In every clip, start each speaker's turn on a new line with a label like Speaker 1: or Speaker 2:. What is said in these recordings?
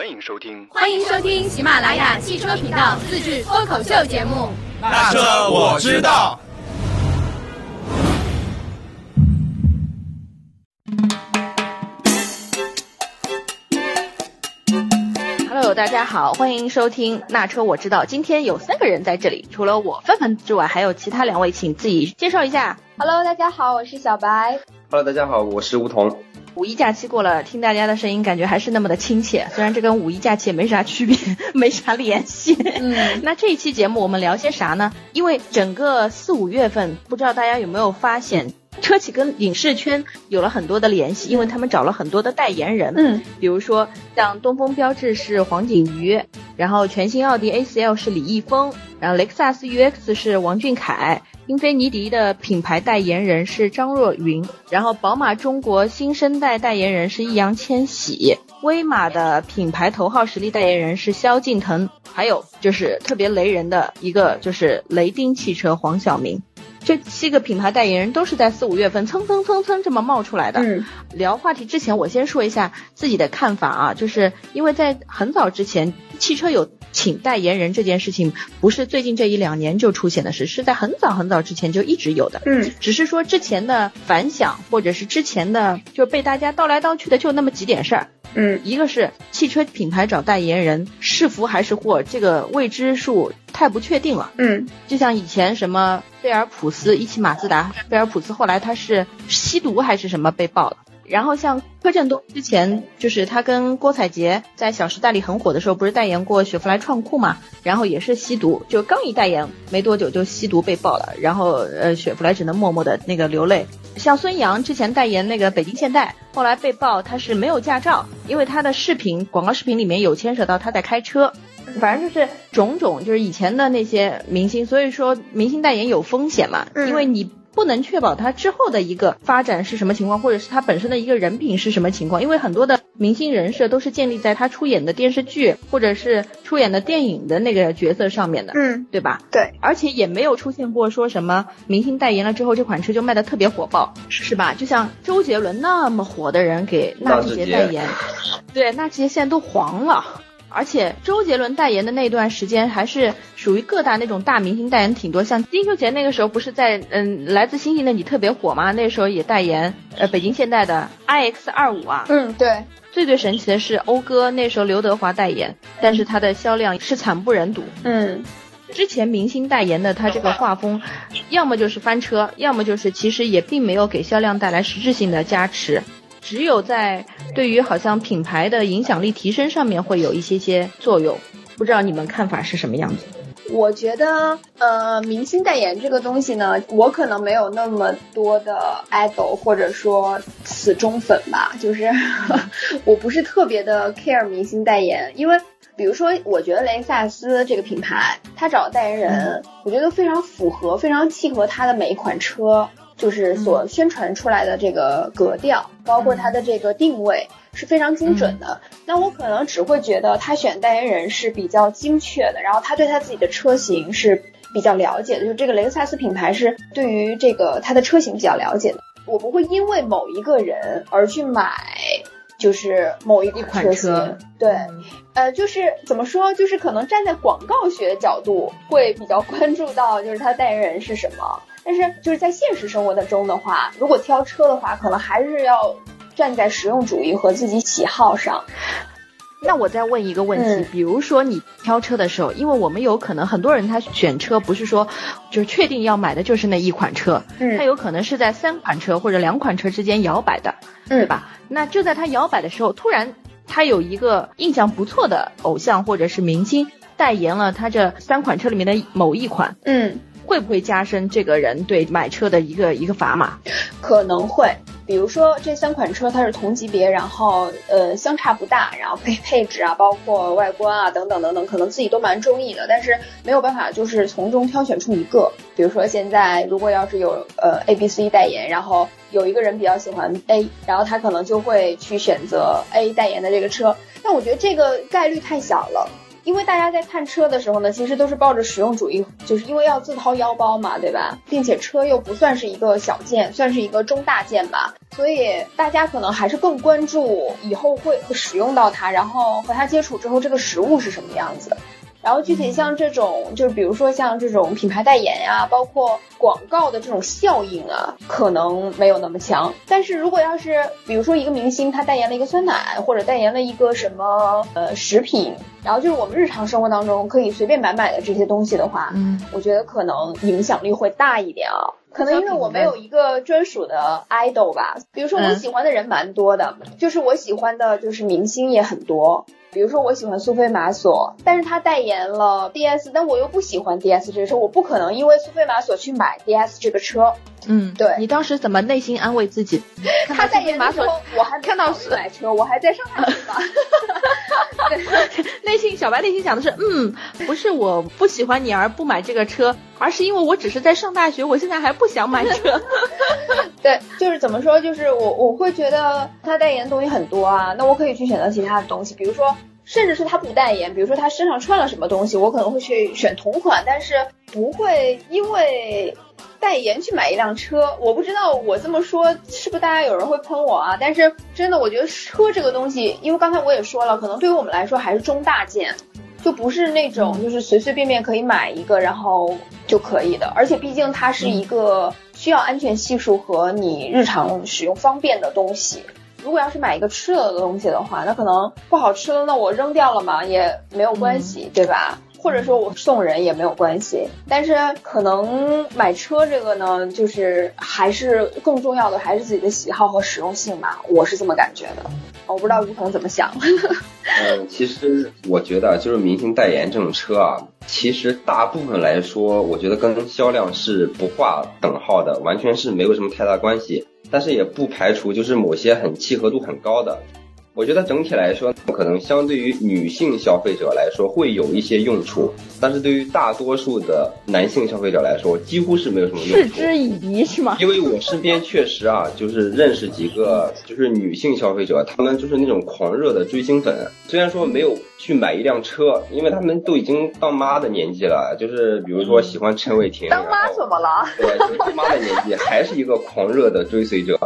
Speaker 1: 欢迎收听，
Speaker 2: 欢迎收听喜马拉雅汽车频道自制脱口秀节目。
Speaker 3: 那车我知道。
Speaker 4: Hello，大家好，欢迎收听那车我知道。今天有三个人在这里，除了我范范之外，还有其他两位，请自己介绍一下。
Speaker 5: Hello，大家好，我是小白。
Speaker 6: Hello，大家好，我是吴桐。
Speaker 4: 五一假期过了，听大家的声音，感觉还是那么的亲切。虽然这跟五一假期也没啥区别，没啥联系。
Speaker 5: 嗯，
Speaker 4: 那这一期节目我们聊些啥呢？因为整个四五月份，不知道大家有没有发现，车企跟影视圈有了很多的联系，因为他们找了很多的代言人。
Speaker 5: 嗯，
Speaker 4: 比如说像东风标致是黄景瑜，然后全新奥迪 A4L 是李易峰，然后雷克萨斯 UX 是王俊凯。英菲尼迪的品牌代言人是张若昀，然后宝马中国新生代代言人是易烊千玺，威马的品牌头号实力代言人是萧敬腾，还有就是特别雷人的一个就是雷丁汽车黄晓明。这七个品牌代言人都是在四五月份蹭蹭蹭蹭这么冒出来的。
Speaker 5: 嗯，
Speaker 4: 聊话题之前，我先说一下自己的看法啊，就是因为在很早之前，汽车有请代言人这件事情，不是最近这一两年就出现的事，是在很早很早之前就一直有的。
Speaker 5: 嗯，
Speaker 4: 只是说之前的反响，或者是之前的就被大家倒来倒去的就那么几点事儿。
Speaker 5: 嗯，
Speaker 4: 一个是汽车品牌找代言人是福还是祸，这个未知数太不确定了。
Speaker 5: 嗯，
Speaker 4: 就像以前什么菲尔普斯一汽马自达，菲尔普斯后来他是吸毒还是什么被爆了。然后像柯震东之前就是他跟郭采洁在《小时代》里很火的时候，不是代言过雪佛兰创酷嘛？然后也是吸毒，就刚一代言没多久就吸毒被爆了，然后呃雪佛兰只能默默的那个流泪。像孙杨之前代言那个北京现代，后来被爆他是没有驾照，因为他的视频广告视频里面有牵扯到他在开车。反正就是种种，就是以前的那些明星，所以说明星代言有风险嘛，
Speaker 5: 嗯
Speaker 4: 因为你不能确保他之后的一个发展是什么情况，或者是他本身的一个人品是什么情况，因为很多的明星人设都是建立在他出演的电视剧或者是出演的电影的那个角色上面的，
Speaker 5: 嗯，
Speaker 4: 对吧？
Speaker 5: 对，
Speaker 4: 而且也没有出现过说什么明星代言了之后这款车就卖的特别火爆，是吧？就像周杰伦那么火的人给纳智捷代言，对，纳智捷现在都黄了。而且周杰伦代言的那段时间，还是属于各大那种大明星代言挺多，像金秀贤那个时候不是在嗯来自星星的你特别火吗？那时候也代言呃北京现代的 iX 二五啊。
Speaker 5: 嗯，对，
Speaker 4: 最最神奇的是讴歌那时候刘德华代言，但是它的销量是惨不忍睹。
Speaker 5: 嗯
Speaker 4: 之前明星代言的，他这个画风，要么就是翻车，要么就是其实也并没有给销量带来实质性的加持，只有在对于好像品牌的影响力提升上面会有一些些作用。不知道你们看法是什么样子？
Speaker 5: 我觉得呃，明星代言这个东西呢，我可能没有那么多的 idol 或者说死忠粉吧，就是 我不是特别的 care 明星代言，因为。比如说，我觉得雷克萨斯这个品牌，它找代言人，我觉得非常符合，非常契合它的每一款车，就是所宣传出来的这个格调，包括它的这个定位是非常精准的。那我可能只会觉得他选代言人是比较精确的，然后他对他自己的车型是比较了解的，就这个雷克萨斯品牌是对于这个它的车型比较了解的。我不会因为某一个人而去买。就是某一款车型，对，呃，就是怎么说，就是可能站在广告学角度会比较关注到，就是他代言人是什么。但是就是在现实生活的中的话，如果挑车的话，可能还是要站在实用主义和自己喜好上。
Speaker 4: 那我再问一个问题，
Speaker 5: 嗯、
Speaker 4: 比如说你挑车的时候，因为我们有可能很多人他选车不是说就是确定要买的就是那一款车，
Speaker 5: 嗯，
Speaker 4: 他有可能是在三款车或者两款车之间摇摆的，
Speaker 5: 嗯、
Speaker 4: 对吧？那就在他摇摆的时候，突然他有一个印象不错的偶像或者是明星代言了他这三款车里面的某一款，
Speaker 5: 嗯，
Speaker 4: 会不会加深这个人对买车的一个一个砝码？
Speaker 5: 可能会。比如说这三款车它是同级别，然后呃相差不大，然后配配置啊，包括外观啊等等等等，可能自己都蛮中意的，但是没有办法就是从中挑选出一个。比如说现在如果要是有呃 A、B、C 代言，然后有一个人比较喜欢 A，然后他可能就会去选择 A 代言的这个车，但我觉得这个概率太小了。因为大家在看车的时候呢，其实都是抱着实用主义，就是因为要自掏腰包嘛，对吧？并且车又不算是一个小件，算是一个中大件吧，所以大家可能还是更关注以后会使用到它，然后和它接触之后这个实物是什么样子。然后具体像这种，就是比如说像这种品牌代言呀，包括广告的这种效应啊，可能没有那么强。但是如果要是比如说一个明星他代言了一个酸奶，或者代言了一个什么呃食品，然后就是我们日常生活当中可以随便买买的这些东西的话，
Speaker 4: 嗯，
Speaker 5: 我觉得可能影响力会大一点啊。可能因为我没有一个专属的 idol 吧，比如说我喜欢的人蛮多的，就是我喜欢的就是明星也很多。比如说我喜欢苏菲玛索，但是他代言了 DS，但我又不喜欢 DS 这个车，我不可能因为苏菲玛索去买 DS 这个车。
Speaker 4: 嗯，
Speaker 5: 对
Speaker 4: 你当时怎么内心安慰自己？
Speaker 5: 他代言
Speaker 4: 马索，
Speaker 5: 我还
Speaker 4: 看到
Speaker 5: 买车，我还在上海吧。
Speaker 4: 内心小白内心想的是，嗯，不是我不喜欢你而不买这个车，而是因为我只是在上大学，我现在还不想买车。
Speaker 5: 对，就是怎么说，就是我我会觉得他代言的东西很多啊，那我可以去选择其他的东西，比如说，甚至是他不代言，比如说他身上穿了什么东西，我可能会去选同款，但是不会因为代言去买一辆车。我不知道我这么说是不是大家有人会喷我啊？但是真的，我觉得车这个东西，因为刚才我也说了，可能对于我们来说还是中大件。就不是那种就是随随便便可以买一个然后就可以的，而且毕竟它是一个需要安全系数和你日常使用方便的东西。如果要是买一个吃了的东西的话，那可能不好吃了，那我扔掉了嘛也没有关系，对吧？或者说我送人也没有关系。但是可能买车这个呢，就是还是更重要的还是自己的喜好和实用性吧，我是这么感觉的。我不知道吴彤怎么想。
Speaker 6: 嗯，其实我觉得就是明星代言这种车啊，其实大部分来说，我觉得跟销量是不划等号的，完全是没有什么太大关系。但是也不排除就是某些很契合度很高的。我觉得整体来说，可能相对于女性消费者来说会有一些用处，但是对于大多数的男性消费者来说，几乎是没有什么用处。
Speaker 4: 嗤之以鼻是吗？
Speaker 6: 因为我身边确实啊，就是认识几个就是女性消费者，他们就是那种狂热的追星粉。虽然说没有去买一辆车，因为他们都已经当妈的年纪了，就是比如说喜欢陈伟霆，
Speaker 5: 当妈怎么了？
Speaker 6: 对，就是当妈的年纪，还是一个狂热的追随者。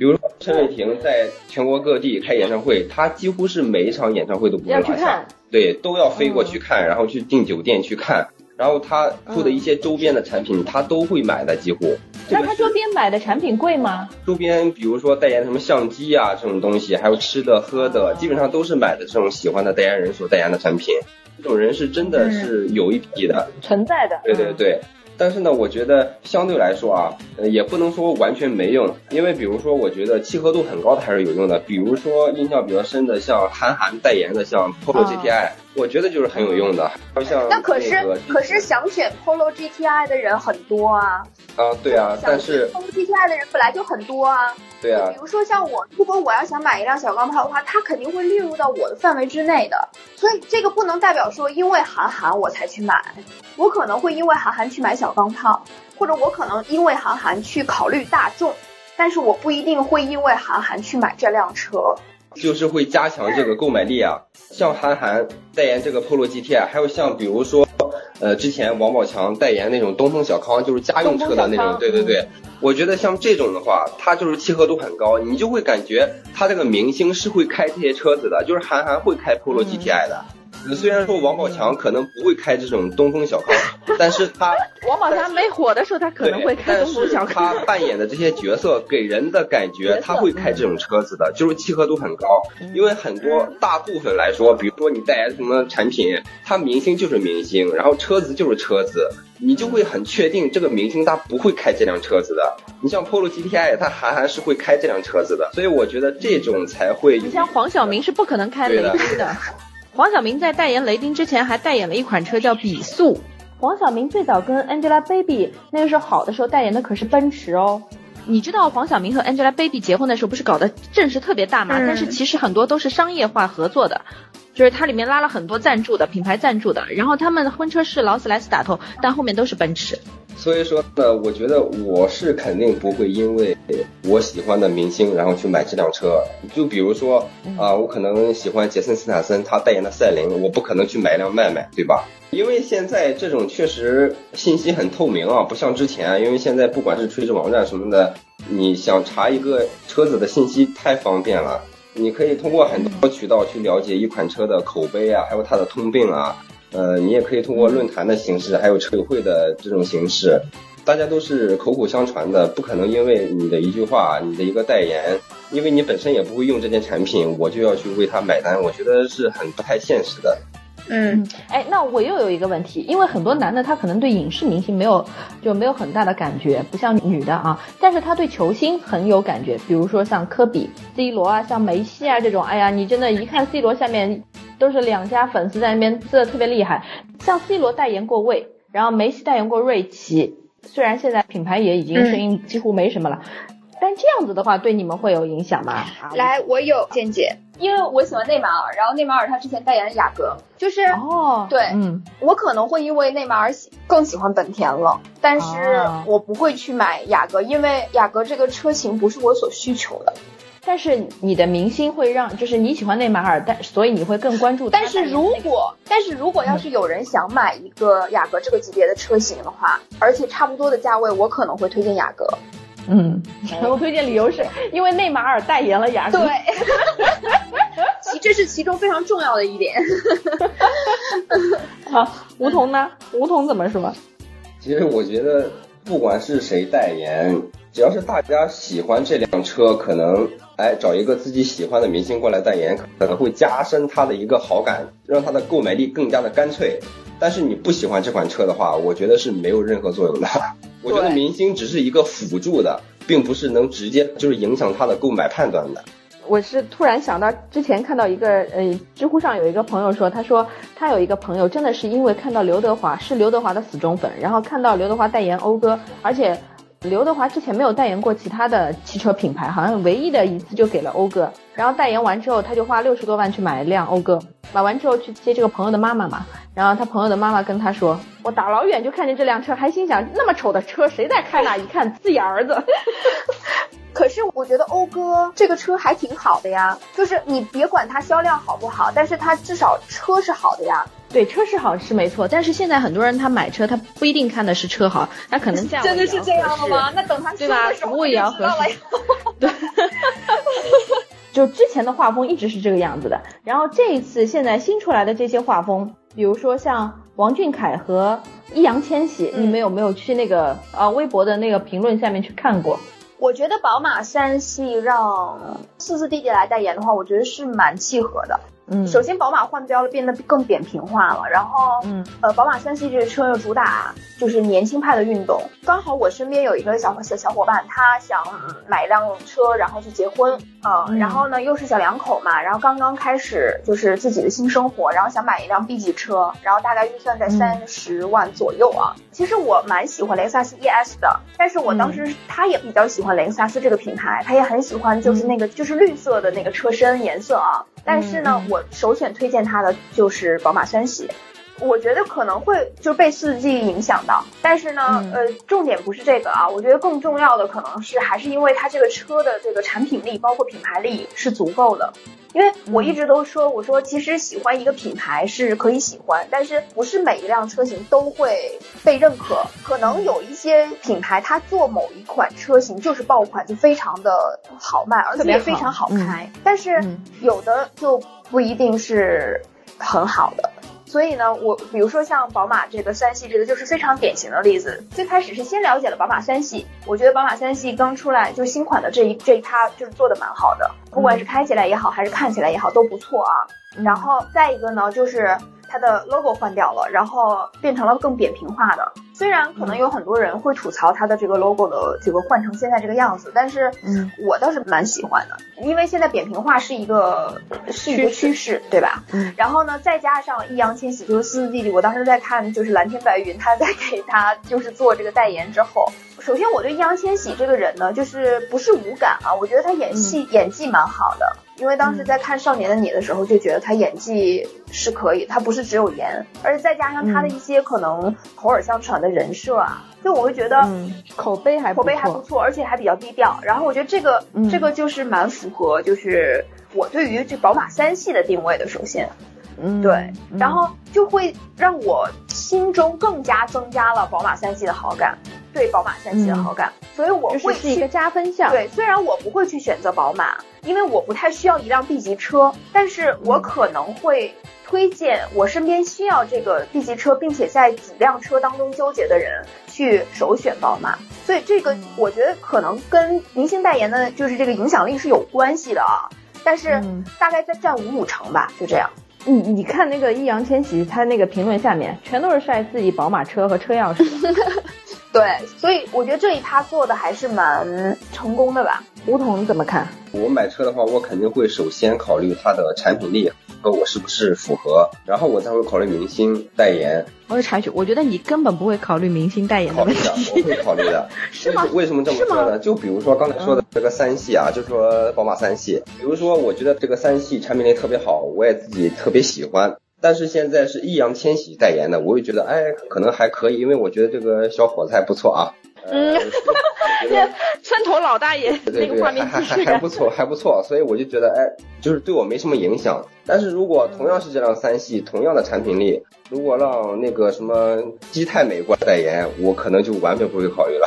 Speaker 6: 比如说陈伟霆在全国各地开演唱会，他几乎是每一场演唱会都不会落下，对，都要飞过去看，然后去订酒店去看，然后他出的一些周边的产品，他都会买的，几乎。
Speaker 4: 那他周边买的产品贵吗？
Speaker 6: 周边比如说代言什么相机啊这种东西，还有吃的喝的，基本上都是买的这种喜欢的代言人所代言的产品。这种人是真的是有一批的，
Speaker 4: 存在的。
Speaker 6: 对对对。但是呢，我觉得相对来说啊，呃，也不能说完全没用，因为比如说，我觉得契合度很高的还是有用的。比如说印象比较深的，像韩寒代言的，像 Polo GTI，我觉得就是很有用的。像
Speaker 5: 那可是可是想选 Polo GTI 的人很多啊。
Speaker 6: 啊，对啊，但是
Speaker 5: Polo GTI 的人本来就很多啊。
Speaker 6: 对啊。
Speaker 5: 比如说像我，如果我要想买一辆小钢炮的话，它肯定会列入到我的范围之内的。所以这个不能代表说因为韩寒我才去买，我可能会因为韩寒去买小钢炮，或者我可能因为韩寒去考虑大众，但是我不一定会因为韩寒去买这辆车。
Speaker 6: 就是会加强这个购买力啊，像韩寒代言这个 Polo GTI，还有像比如说，呃，之前王宝强代言那种东风小康，就是家用车的那种，对对对，我觉得像这种的话，它就是契合度很高，你就会感觉他这个明星是会开这些车子的，就是韩寒会开 Polo GTI 的。虽然说王宝强可能不会开这种东风小康，但是他
Speaker 4: 王宝强没火的时候，他可能会开东风小康。
Speaker 6: 他扮演的这些角色给人的感觉，他会开这种车子的，就是契合度很高。因为很多大部分来说，比如说你代言什么产品，他明星就是明星，然后车子就是车子，你就会很确定这个明星他不会开这辆车子的。你像 Polo GTI，他韩寒是会开这辆车子的，所以我觉得这种才会。
Speaker 4: 你像黄晓明是不可能开雷军的。黄晓明在代言雷丁之前，还代言了一款车叫比速。黄晓明最早跟 Angelababy 那个时候好的时候代言的可是奔驰哦。你知道黄晓明和 Angelababy 结婚的时候不是搞得阵势特别大嘛？但是其实很多都是商业化合作的。就是它里面拉了很多赞助的品牌赞助的，然后他们的婚车是劳斯莱斯打头，但后面都是奔驰。
Speaker 6: 所以说呢，我觉得我是肯定不会因为我喜欢的明星，然后去买这辆车。就比如说啊，我可能喜欢杰森斯坦森他代言的赛琳，我不可能去买一辆迈迈，对吧？因为现在这种确实信息很透明啊，不像之前，因为现在不管是垂直网站什么的，你想查一个车子的信息太方便了，你可以通过很多渠道去了解一款车的口碑啊，还有它的通病啊。呃，你也可以通过论坛的形式，还有车友会的这种形式，大家都是口口相传的，不可能因为你的一句话，你的一个代言，因为你本身也不会用这件产品，我就要去为它买单，我觉得是很不太现实的。
Speaker 4: 嗯，哎，那我又有一个问题，因为很多男的他可能对影视明星没有就没有很大的感觉，不像女的啊，但是他对球星很有感觉，比如说像科比、C 罗啊，像梅西啊这种，哎呀，你真的一看 C 罗下面都是两家粉丝在那边撕的特别厉害，像 C 罗代言过魏，然后梅西代言过瑞奇，虽然现在品牌也已经声音几乎没什么了。但这样子的话，对你们会有影响吗？
Speaker 5: 来，我有见解，因为我喜欢内马尔，然后内马尔他之前代言雅阁，就是
Speaker 4: 哦，
Speaker 5: 对，嗯，我可能会因为内马尔喜更喜欢本田了，但是我不会去买雅阁，因为雅阁这个车型不是我所需求的。
Speaker 4: 但是你的明星会让，就是你喜欢内马尔，但所以你会更关注。
Speaker 5: 但是如果，但是如果要是有人想买一个雅阁这个级别的车型的话，而且差不多的价位，我可能会推荐雅阁。
Speaker 4: 嗯，我推荐理由是因为内马尔代言了雅阁。
Speaker 5: 对，其这是其中非常重要的一点。
Speaker 4: 好，梧桐呢？梧桐怎么说？
Speaker 6: 其实我觉得，不管是谁代言，只要是大家喜欢这辆车，可能哎找一个自己喜欢的明星过来代言，可能会加深他的一个好感，让他的购买力更加的干脆。但是你不喜欢这款车的话，我觉得是没有任何作用的。我觉得明星只是一个辅助的，并不是能直接就是影响他的购买判断的。
Speaker 4: 我是突然想到，之前看到一个呃，知乎上有一个朋友说，他说他有一个朋友真的是因为看到刘德华是刘德华的死忠粉，然后看到刘德华代言讴歌，而且刘德华之前没有代言过其他的汽车品牌，好像唯一的一次就给了讴歌，然后代言完之后，他就花六十多万去买一辆讴歌，买完之后去接这个朋友的妈妈嘛。然后他朋友的妈妈跟他说：“我大老远就看见这辆车，还心想那么丑的车谁在开呢？一看自己儿子。
Speaker 5: 可是我觉得讴歌这个车还挺好的呀，就是你别管它销量好不好，但是它至少车是好的呀。
Speaker 4: 对，车是好是没错，但是现在很多人他买车他不一定看的是车好，他可能价
Speaker 5: 真的是这样的吗？那等他
Speaker 4: 对吧？
Speaker 5: 服
Speaker 4: 务也要合适。对。就之前的画风一直是这个样子的，然后这一次现在新出来的这些画风。比如说像王俊凯和易烊千玺，你们有没有去那个呃微博的那个评论下面去看过？
Speaker 5: 我觉得宝马三系让四四弟弟来代言的话，我觉得是蛮契合的。
Speaker 4: 嗯，
Speaker 5: 首先宝马换标了，变得更扁平化了。然后，嗯，呃，宝马三系这个车又主打就是年轻派的运动。刚好我身边有一个小小小伙伴，他想买一辆车，然后去结婚，嗯，然后呢又是小两口嘛，然后刚刚开始就是自己的新生活，然后想买一辆 B 级车，然后大概预算在三十万左右啊。其实我蛮喜欢雷克萨斯 ES 的，但是我当时他也比较喜欢雷克萨斯这个品牌，他也很喜欢就是那个就是绿色的那个车身颜色啊。但是呢，我首选推荐它的就是宝马三系，我觉得可能会就被四季影响到。但是呢，呃，重点不是这个啊，我觉得更重要的可能是还是因为它这个车的这个产品力，包括品牌力是足够的。因为我一直都说，我说其实喜欢一个品牌是可以喜欢，但是不是每一辆车型都会被认可。可能有一些品牌，它做某一款车型就是爆款，就非常的好卖，而且也非常好开。但是有的就不一定是很好的。所以呢，我比如说像宝马这个三系，这个就是非常典型的例子。最开始是先了解了宝马三系，我觉得宝马三系刚出来就新款的这一这一趴就是做的蛮好的，不管是开起来也好，还是看起来也好，都不错啊。然后再一个呢，就是。它的 logo 换掉了，然后变成了更扁平化的。虽然可能有很多人会吐槽它的这个 logo 的这个换成现在这个样子，但是嗯，我倒是蛮喜欢的，因为现在扁平化是一个是一个趋势，对吧？嗯。然后呢，再加上易烊千玺就是四四弟弟，我当时在看就是蓝天白云，他在给他就是做这个代言之后，首先我对易烊千玺这个人呢，就是不是无感啊，我觉得他演戏演技蛮好的。因为当时在看《少年的你》的时候，就觉得他演技是可以，他不是只有颜，而且再加上他的一些可能口耳相传的人设啊，就我会觉得
Speaker 4: 口碑还
Speaker 5: 口碑还不错，而且还比较低调。然后我觉得这个这个就是蛮符合，就是我对于这宝马三系的定位的。首先，
Speaker 4: 嗯，
Speaker 5: 对，然后就会让我心中更加增加了宝马三系的好感。对宝马三系的好感，所以我会
Speaker 4: 是一个加分项。
Speaker 5: 对，虽然我不会去选择宝马，因为我不太需要一辆 B 级车，但是我可能会推荐我身边需要这个 B 级车，并且在几辆车当中纠结的人去首选宝马。所以这个我觉得可能跟明星代言的就是这个影响力是有关系的啊，但是大概在占五五成吧，就这样。
Speaker 4: 你你看那个易烊千玺，他那个评论下面全都是晒自己宝马车和车钥匙。
Speaker 5: 对，所以我觉得这一趴做的还是蛮成功的吧。
Speaker 4: 吴桐你怎么看？
Speaker 6: 我买车的话，我肯定会首先考虑它的产品力和我是不是符合，然后我才会考虑明星代言。
Speaker 4: 我是插曲，我觉得你根本不会考虑明星代言
Speaker 6: 的问题。考虑的，我会考虑的。
Speaker 4: 是吗？
Speaker 6: 为什么这么说呢？就比如说刚才说的这个三系啊，就说宝马三系，比如说我觉得这个三系产品力特别好，我也自己特别喜欢。但是现在是易烊千玺代言的，我也觉得哎，可能还可以，因为我觉得这个小伙子还不错啊。
Speaker 4: 嗯，村头老大爷
Speaker 6: 那个画面还还还不错，还不错，所以我就觉得哎，就是对我没什么影响。但是如果同样是这辆三系，同样的产品力，如果让那个什么基泰美过来代言，我可能就完全不会考虑了。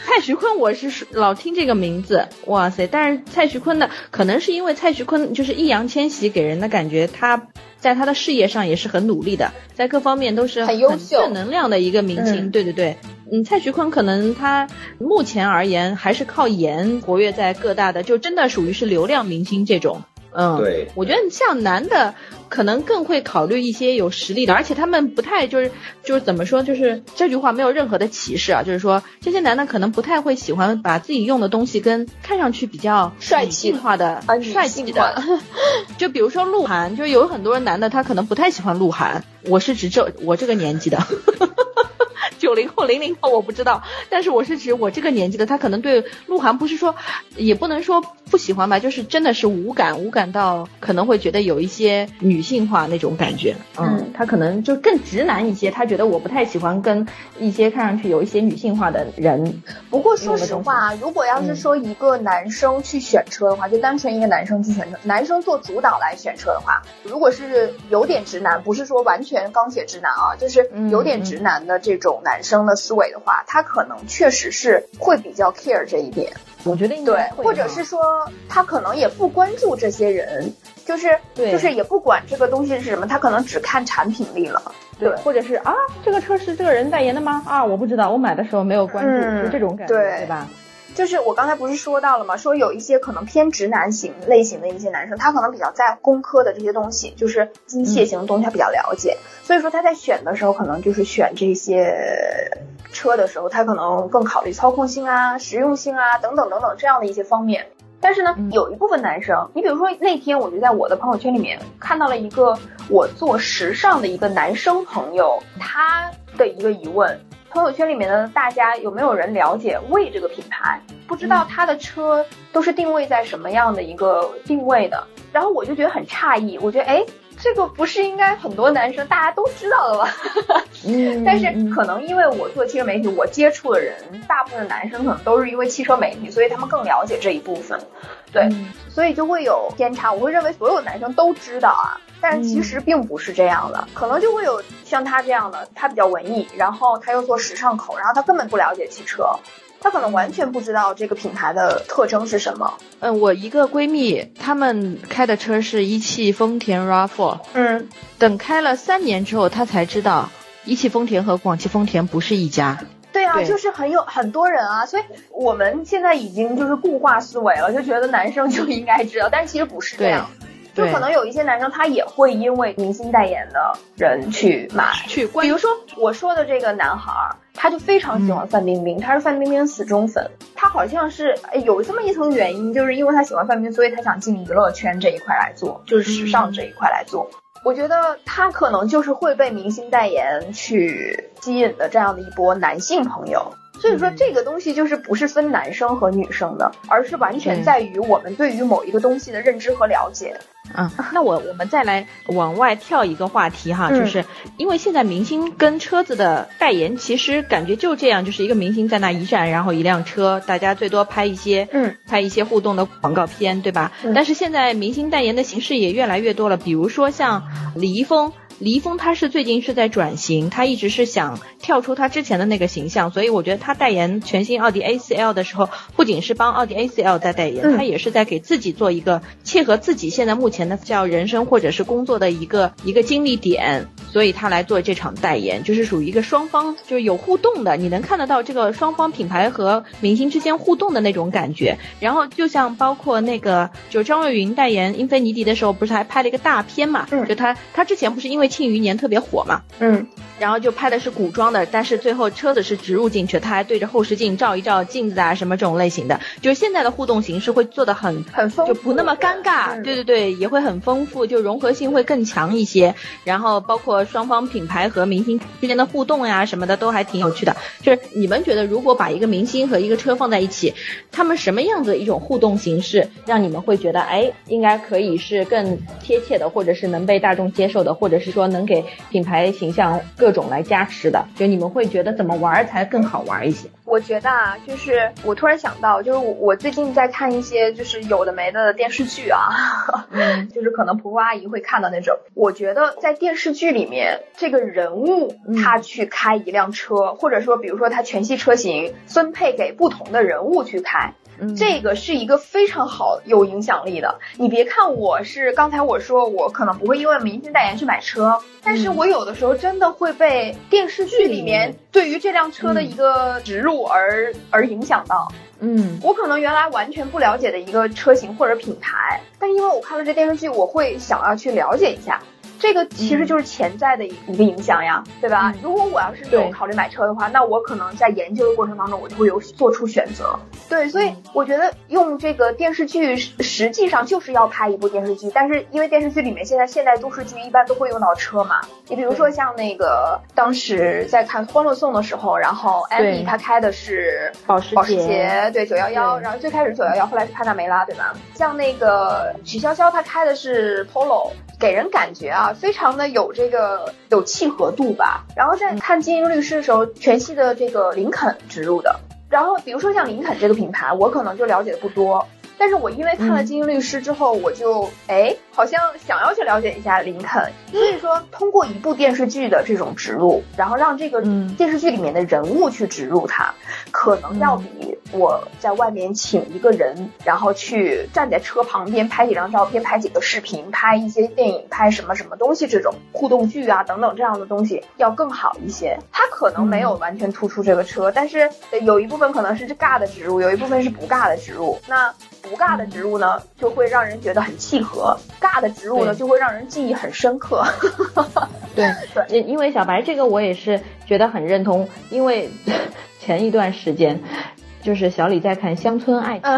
Speaker 4: 蔡徐坤，我是老听这个名字，哇塞！但是蔡徐坤的，可能是因为蔡徐坤就是易烊千玺给人的感觉，他在他的事业上也是很努力的，在各方面都是
Speaker 5: 很优秀、
Speaker 4: 正能量的一个明星。对对对，嗯，蔡徐坤可能他目前而言还是靠颜活跃在各大的，就真的属于是流量明星这种。嗯，
Speaker 6: 对，
Speaker 4: 我觉得像男的可能更会考虑一些有实力的，而且他们不太就是就是怎么说，就是这句话没有任何的歧视啊，就是说这些男的可能不太会喜欢把自己用的东西跟看上去比较
Speaker 5: 帅气
Speaker 4: 化的帅气的，就比如说鹿晗，就有很多男的他可能不太喜欢鹿晗，我是指这我这个年纪的。九零后、零零后我不知道，但是我是指我这个年纪的，他可能对鹿晗不是说，也不能说不喜欢吧，就是真的是无感，无感到可能会觉得有一些女性化那种感觉。嗯，他可能就更直男一些，他觉得我不太喜欢跟一些看上去有一些女性化的人。
Speaker 5: 不过说实话，如果要是说一个男生去选车的话，就单纯一个男生去选车，男生做主导来选车的话，如果是有点直男，不是说完全钢铁直男啊，就是有点直男的这种男。男生的思维的话，他可能确实是会比较 care 这一点。
Speaker 4: 我觉得
Speaker 5: 对，或者是说他可能也不关注这些人，就是就是也不管这个东西是什么，他可能只看产品力了。
Speaker 4: 对，或者是啊，这个车是这个人代言的吗？啊，我不知道，我买的时候没有关注，是这种感觉，对吧？
Speaker 5: 就是我刚才不是说到了吗？说有一些可能偏直男型类型的一些男生，他可能比较在工科的这些东西，就是机械型的东西，他比较了解。所以说他在选的时候，可能就是选这些车的时候，他可能更考虑操控性啊、实用性啊等等等等这样的一些方面。但是呢，有一部分男生，你比如说那天我就在我的朋友圈里面看到了一个我做时尚的一个男生朋友，他的一个疑问。朋友圈里面的大家有没有人了解魏这个品牌？不知道他的车都是定位在什么样的一个定位的？然后我就觉得很诧异，我觉得哎，这个不是应该很多男生大家都知道的吗？嗯，但是可能因为我做汽车媒体，我接触的人大部分男生可能都是因为汽车媒体，所以他们更了解这一部分。对，所以就会有偏差。我会认为所有男生都知道啊。但其实并不是这样的，可能就会有像他这样的，他比较文艺，然后他又做时尚口，然后他根本不了解汽车，他可能完全不知道这个品牌的特征是什么。
Speaker 4: 嗯，我一个闺蜜，她们开的车是一汽丰田 RAV4，
Speaker 5: 嗯，
Speaker 4: 等开了三年之后，她才知道一汽丰田和广汽丰田不是一家。
Speaker 5: 对啊，就是很有很多人啊，所以我们现在已经就是固化思维了，就觉得男生就应该知道，但其实不是这样。就可能有一些男生，他也会因为明星代言的人去买，
Speaker 4: 去。
Speaker 5: 比如说我说的这个男孩，他就非常喜欢范冰冰，他是范冰冰死忠粉。他好像是有这么一层原因，就是因为他喜欢范冰冰，所以他想进娱乐圈这一块来做，就是时尚这一块来做。我觉得他可能就是会被明星代言去吸引的这样的一波男性朋友。所以说这个东西就是不是分男生和女生的，而是完全在于我们对于某一个东西的认知和了解。
Speaker 4: 嗯，那我我们再来往外跳一个话题哈，就是因为现在明星跟车子的代言，其实感觉就这样，就是一个明星在那一站，然后一辆车，大家最多拍一些，
Speaker 5: 嗯，
Speaker 4: 拍一些互动的广告片，对吧？但是现在明星代言的形式也越来越多了，比如说像李易峰。李易峰他是最近是在转型，他一直是想跳出他之前的那个形象，所以我觉得他代言全新奥迪 A4L 的时候，不仅是帮奥迪 A4L 在代言，他也是在给自己做一个切合自己现在目前的叫人生或者是工作的一个一个经历点，所以他来做这场代言，就是属于一个双方就是有互动的，你能看得到这个双方品牌和明星之间互动的那种感觉。然后就像包括那个就张若昀代言英菲尼迪的时候，不是还拍了一个大片嘛？
Speaker 5: 嗯，
Speaker 4: 就他他之前不是因为《庆余年》特别火嘛，
Speaker 5: 嗯，
Speaker 4: 然后就拍的是古装的，但是最后车子是植入进去，他还对着后视镜照一照镜子啊，什么这种类型的，就是现在的互动形式会做的很
Speaker 5: 很丰富，
Speaker 4: 就不那么尴尬，对对对，也会很丰富，就融合性会更强一些。然后包括双方品牌和明星之间的互动呀什么的都还挺有趣的。就是你们觉得，如果把一个明星和一个车放在一起，他们什么样子一种互动形式，让你们会觉得，哎，应该可以是更贴切的，或者是能被大众接受的，或者是说能给品牌形象各种来加持的？就你们会觉得怎么玩才更好玩一些？
Speaker 5: 我觉得啊，就是我突然想到，就是我我最近在看一些就是有的没的电视剧啊，就是可能婆婆阿姨会看到那种。我觉得在电视剧里面，这个人物他去开一辆车，或者说比如说他全系车型分配给不同的人物去开。这个是一个非常好有影响力的。你别看我是刚才我说我可能不会因为明星代言去买车，但是我有的时候真的会被电视剧里面对于这辆车的一个植入而而影响到。
Speaker 4: 嗯，
Speaker 5: 我可能原来完全不了解的一个车型或者品牌，但因为我看了这电视剧，我会想要去了解一下。这个其实就是潜在的一个影响呀，对吧？如果我要是有考虑买车的话，那我可能在研究的过程当中，我就会有做出选择。对，所以我觉得用这个电视剧实际上就是要拍一部电视剧，但是因为电视剧里面现在现代都市剧一般都会用到车嘛，你比如说像那个当时在看《欢乐颂》的时候，然后艾米她开的是
Speaker 4: 保时
Speaker 5: 保时捷，对九幺幺，然后最开始九幺幺，后来是帕纳梅拉，对吧？像那个许潇潇她开的是 Polo。给人感觉啊，非常的有这个有契合度吧。然后在看《精英律师》的时候，全系的这个林肯植入的。然后比如说像林肯这个品牌，我可能就了解的不多。但是我因为看了《精英律师》之后，我就哎，好像想要去了解一下林肯。所以说，通过一部电视剧的这种植入，然后让这个电视剧里面的人物去植入它，可能要比我在外面请一个人，然后去站在车旁边拍几张照片、拍几个视频、拍一些电影、拍什么什么东西这种互动剧啊等等这样的东西要更好一些。它可能没有完全突出这个车，但是有一部分可能是尬的植入，有一部分是不尬的植入。那不尬的植入呢，就会让人觉得很契合；尬的植入呢，就会让人记忆很深刻。
Speaker 4: 对对，因为小白这个我也是觉得很认同，因为前一段时间。就是小李在看《乡村爱情》，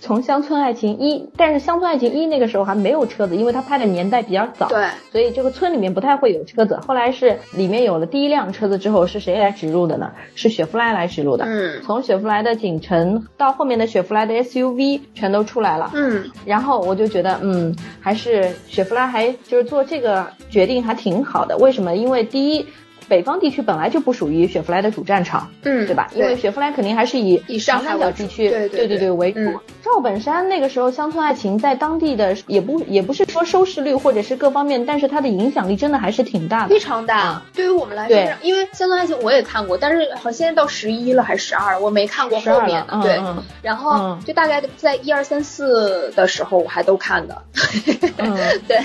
Speaker 4: 从《乡村爱情一》，但是《乡村爱情一》那个时候还没有车子，因为他拍的年代比较早，
Speaker 5: 对，
Speaker 4: 所以这个村里面不太会有车子。后来是里面有了第一辆车子之后，是谁来植入的呢？是雪佛兰来植入的。
Speaker 5: 嗯，
Speaker 4: 从雪佛兰的景程到后面的雪佛兰的 SUV 全都出来了。
Speaker 5: 嗯，
Speaker 4: 然后我就觉得，嗯，还是雪佛兰还就是做这个决定还挺好的。为什么？因为第一。北方地区本来就不属于雪佛兰的主战场，
Speaker 5: 嗯，
Speaker 4: 对吧？因为雪佛兰肯定还是以
Speaker 5: 以上海
Speaker 4: 地区，
Speaker 5: 对
Speaker 4: 对对对为主。赵本山那个时候《乡村爱情》在当地的也不也不是说收视率或者是各方面，但是它的影响力真的还是挺大的，
Speaker 5: 非常大。对于我们来说，因为《乡村爱情》我也看过，但是好像现在到十一了还是十二，我没看过后面。对，然后就大概在一二三四的时候我还都看的。
Speaker 4: 嗯，
Speaker 5: 对，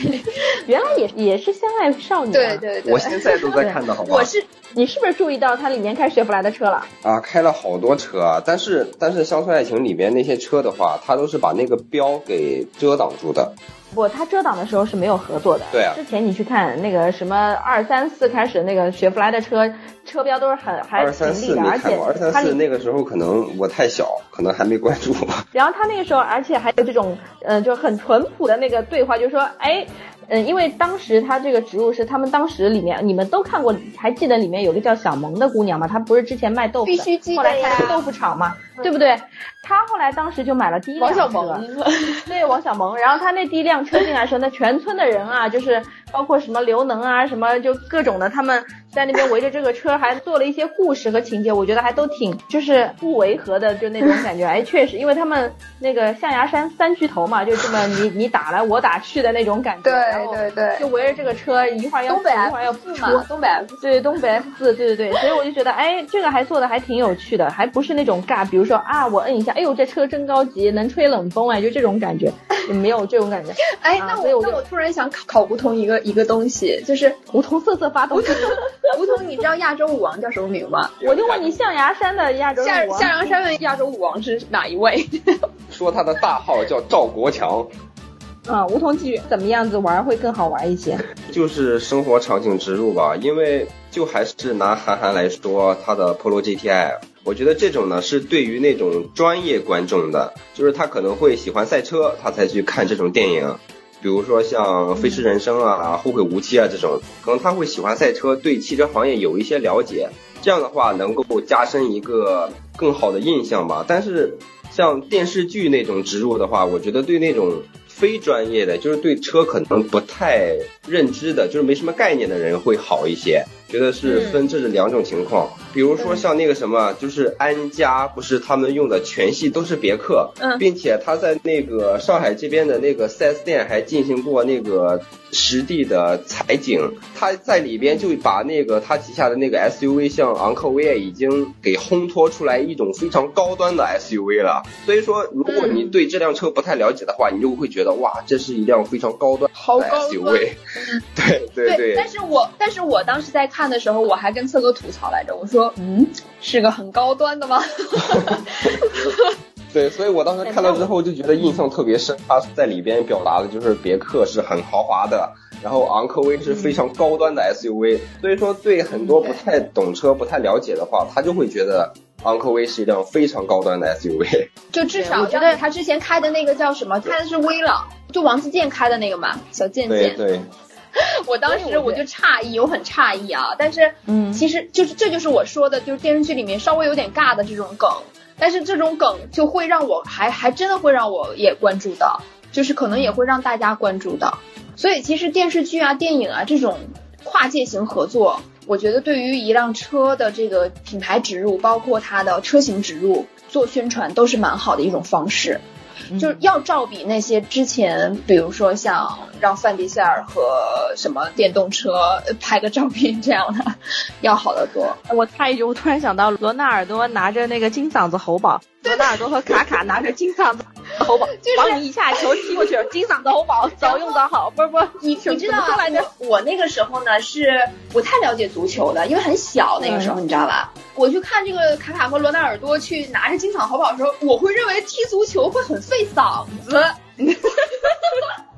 Speaker 4: 原来也也是相爱少女。
Speaker 5: 对对对，
Speaker 6: 我现在都在看的，好吧？
Speaker 5: 我是。
Speaker 4: 你是不是注意到它里面开雪佛兰的车了？
Speaker 6: 啊，开了好多车啊！但是但是《乡村爱情》里面那些车的话，它都是把那个标给遮挡住的。
Speaker 4: 不，他遮挡的时候是没有合作的。
Speaker 6: 对啊。
Speaker 4: 之前你去看那个什么二三四开始那个雪佛兰的车车标都是很还
Speaker 6: 二三四没看过，二三四那个时候可能我太小，可能还没关注。
Speaker 4: 然后他那个时候，而且还有这种呃就很淳朴的那个对话，就是说，哎。嗯，因为当时他这个植入是他们当时里面，你们都看过，还记得里面有个叫小萌的姑娘吗？她不是之前卖豆腐，
Speaker 5: 必须记得
Speaker 4: 后来开了豆腐厂嘛，对不对？他后来当时就买了第一辆
Speaker 5: 王小
Speaker 4: 车
Speaker 5: 萌，
Speaker 4: 对王小萌，然后他那第一辆车进来的时候，那全村的人啊，就是包括什么刘能啊，什么就各种的，他们在那边围着这个车，还做了一些故事和情节，我觉得还都挺就是不违和的，就那种感觉。哎，确实，因为他们那个象牙山三巨头嘛，就这么你你打来我打去的那种感觉。
Speaker 5: 对对对
Speaker 4: 就围着这个车，一会儿要
Speaker 5: 东北
Speaker 4: 死一会儿要出
Speaker 5: 嘛，东北 F
Speaker 4: 对，东北 F 四，对对对，所以我就觉得，哎，这个还做的还挺有趣的，还不是那种尬，比如说啊，我摁一下，哎呦，这车真高级，能吹冷风哎，就这种感觉，也没有这种感觉。
Speaker 5: 哎，那我
Speaker 4: 我就
Speaker 5: 那我突然想考考梧桐一个一个东西，就是
Speaker 4: 梧桐瑟瑟发抖，
Speaker 5: 梧桐，你知道亚洲舞王叫什么名吗？
Speaker 4: 我就问你，象牙山的亚洲
Speaker 5: 象
Speaker 4: 舞王
Speaker 5: 象牙山的亚洲舞王是哪一位？
Speaker 6: 说他的大号叫赵国强，
Speaker 4: 啊，梧桐继续怎么样子玩会更好玩一些？
Speaker 6: 就是生活场景植入吧。因为就还是拿韩寒来说，他的 Polo GTI，我觉得这种呢是对于那种专业观众的，就是他可能会喜欢赛车，他才去看这种电影。比如说像《飞驰人生》啊、后会无期》啊这种，可能他会喜欢赛车，对汽车行业有一些了解，这样的话能够加深一个更好的印象吧。但是像电视剧那种植入的话，我觉得对那种非专业的，就是对车可能不太认知的，就是没什么概念的人会好一些。觉得是分这是两种情况，比如说像那个什么，就是安家，不是他们用的全系都是别克，
Speaker 5: 嗯。
Speaker 6: 并且他在那个上海这边的那个 4S 店还进行过那个实地的采景，他在里边就把那个他旗下的那个 SUV 像昂科威啊，已经给烘托出来一种非常高端的 SUV 了。所以说，如果你对这辆车不太了解的话，你就会觉得哇，这是一辆非常高端的 SUV。对对。对，
Speaker 5: 但是我但是我当时在看的时候，我还跟策哥吐槽来着，我说，嗯，是个很高端的吗？
Speaker 6: 对，所以我当时看到之后就觉得印象特别深。他在里边表达的就是别克是很豪华的，然后昂科威是非常高端的 SUV。所以说，对很多不太懂车、不太了解的话，他就会觉得昂科威是一辆非常高端的 SUV。
Speaker 5: 就至少
Speaker 4: 我觉得
Speaker 5: 他之前开的那个叫什么，开的是威朗，就王自健开的那个嘛，小健健。
Speaker 6: 对对，
Speaker 5: 我当时我就诧异，我很诧异啊。但是，
Speaker 4: 嗯
Speaker 5: 其实就是这就是我说的，就是电视剧里面稍微有点尬的这种梗，但是这种梗就会让我还还真的会让我也关注到，就是可能也会让大家关注到。所以其实电视剧啊、电影啊这种跨界型合作，我觉得对于一辆车的这个品牌植入，包括它的车型植入、做宣传，都是蛮好的一种方式。就是要照比那些之前，比如说像让范迪塞尔和什么电动车呃拍个照片这样的，要好得多。
Speaker 4: 我插一句，我突然想到罗纳尔多拿着那个金嗓子喉宝，罗纳尔多和卡卡拿着金嗓子喉宝，往你一下球踢过去，金嗓子喉宝早用早好，不是不是，
Speaker 5: 你你知道
Speaker 4: 来着？
Speaker 5: 我我那个时候呢是不太了解足球的，因为很小那个时候，你知道吧？我去看这个卡卡和罗纳尔多去拿着金嗓喉宝的时候，我会认为踢足球会很费嗓子。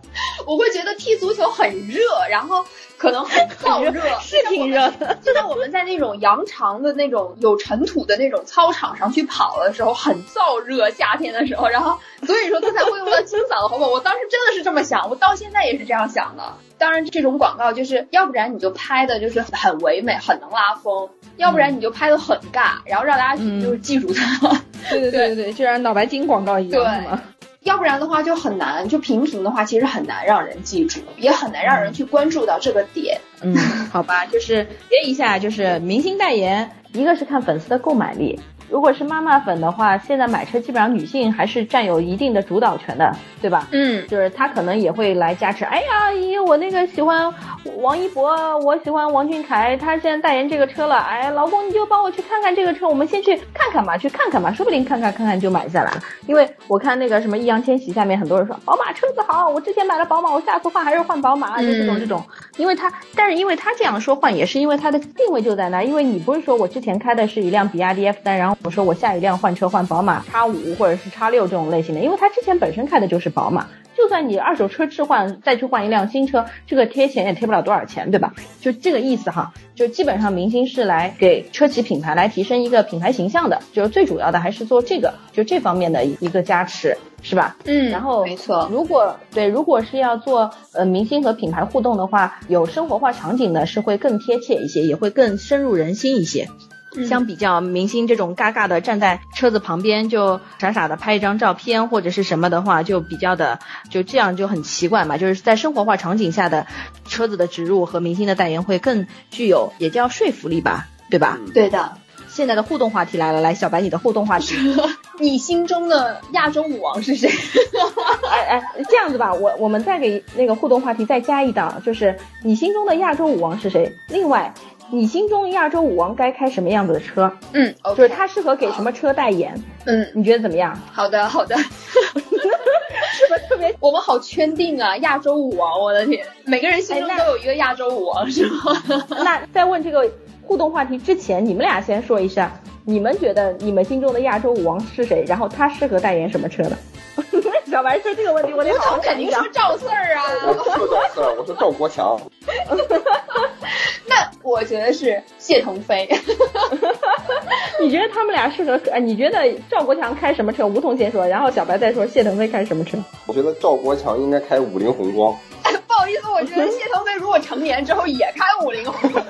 Speaker 5: 我会觉得踢足球很热，然后可能很燥热，
Speaker 4: 是挺热的。
Speaker 5: 就像我们在那种羊肠的那种有尘土的那种操场上去跑的时候，很燥热，夏天的时候，然后所以说他才会用到清嗓的喉宝。我当时真的是这么想，我到现在也是这样想的。当然，这种广告就是要不然你就拍的就是很唯美，很能拉风；要不然你就拍的很尬，然后让大家就是记住它。
Speaker 4: 对对对对对，就像脑白金广告一样，
Speaker 5: 对
Speaker 4: 是吗？
Speaker 5: 要不然的话就很难，就平平的话其实很难让人记住，也很难让人去关注到这个点。
Speaker 4: 嗯，好吧，就是别一下，就是明星代言，一个是看粉丝的购买力。如果是妈妈粉的话，现在买车基本上女性还是占有一定的主导权的，对吧？
Speaker 5: 嗯，
Speaker 4: 就是她可能也会来加持。哎呀，姨，我那个喜欢王一博，我喜欢王俊凯，他现在代言这个车了。哎，老公你就帮我去看看这个车，我们先去看看吧，去看看吧，说不定看看看看就买下来了。因为我看那个什么易烊千玺下面很多人说宝马车子好，我之前买了宝马，我下次换还是换宝马，就这种
Speaker 5: 嗯
Speaker 4: 这种。因为他，但是因为他这样说换，也是因为他的定位就在那。因为你不是说我之前开的是一辆比亚迪 F 三，然后我说我下一辆换车换宝马叉五或者是叉六这种类型的，因为他之前本身开的就是宝马，就就算你二手车置换再去换一辆新车，这个贴钱也贴不了多少钱，对吧？就这个意思哈。就基本上明星是来给车企品牌来提升一个品牌形象的，就是最主要的还是做这个，就这方面的一个加持，是吧？
Speaker 5: 嗯，
Speaker 4: 然后
Speaker 5: 没错。
Speaker 4: 如果对，如果是要做呃明星和品牌互动的话，有生活化场景的是会更贴切一些，也会更深入人心一些。相比较明星这种尬尬的站在车子旁边就傻傻的拍一张照片或者是什么的话，就比较的就这样就很奇怪嘛。就是在生活化场景下的车子的植入和明星的代言会更具有也叫说服力吧，对吧？
Speaker 5: 对的。
Speaker 4: 现在的互动话题来了，来小白你的互动话题，
Speaker 5: 你心中的亚洲舞王是谁？
Speaker 4: 哎哎，这样子吧，我我们再给那个互动话题再加一档，就是你心中的亚洲舞王是谁？另外。你心中亚洲舞王该开什么样子的车？
Speaker 5: 嗯，
Speaker 4: 就是他适合给什么车代言？
Speaker 5: 嗯，
Speaker 4: 你觉得怎么样？
Speaker 5: 好的，好的。是不是特别？我们好圈定啊，亚洲舞王！我的天，每个人心中都有一个亚洲舞王，是吗？
Speaker 4: 那在问这个互动话题之前，你们俩先说一下，你们觉得你们心中的亚洲舞王是谁？然后他适合代言什么车的？小白说这个问题，我得好好
Speaker 5: 肯定说赵四儿啊！
Speaker 6: 我说赵四儿，我说赵国强。
Speaker 5: 那我觉得是谢腾飞。
Speaker 4: 你觉得他们俩适合？呃，你觉得赵国强开什么车？吴桐先说，然后小白再说谢腾飞开什么车？
Speaker 6: 我觉得赵国强应该开五菱宏光。
Speaker 5: 不好意思，我觉得谢腾飞如果成年之后也开五菱宏光。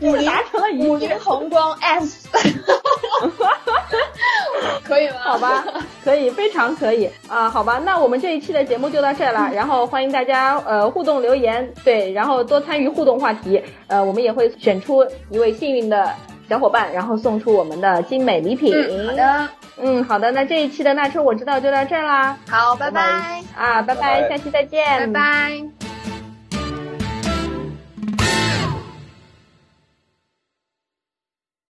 Speaker 4: 五菱成了
Speaker 5: 五菱宏光 S。可以吗？
Speaker 4: 好吧，可以，非常可以啊！好吧，那我们这一期的节目就到这儿了。然后欢迎大家呃互动留言，对，然后多参与互动话题。呃，我们也会选出一位幸运的小伙伴，然后送出我们的精美礼品。
Speaker 5: 好的，
Speaker 4: 嗯，好的。那这一期的那车我知道就到这儿啦。
Speaker 5: 好，拜拜
Speaker 4: 啊，拜拜，下期再见，
Speaker 5: 拜拜。